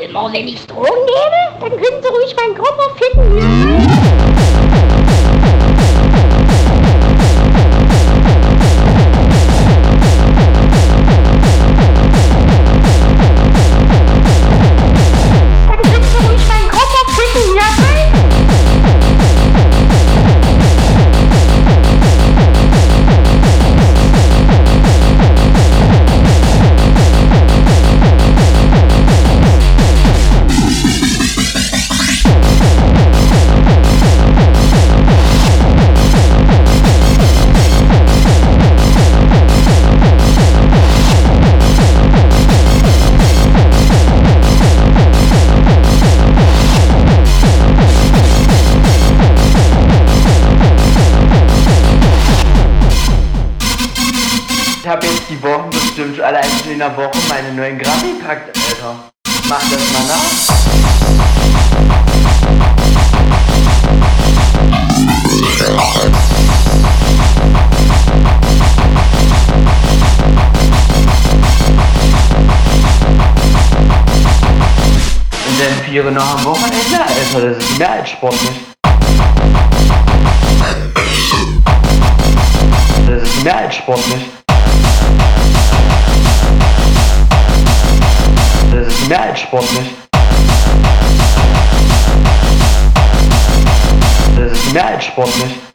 Immer wenn ich Drogen nehme, dann können Sie ruhig meinen Körper finden. Bestimmt allein schon in der Woche meine neuen Gramm gepackt, Alter. Mach das mal nach. Und dann viere noch am Wochenende, Alter. Das ist mehr als sportlich. Das ist mehr als sportlich. Mehr als sportlich. Das ist mehr als sportlich.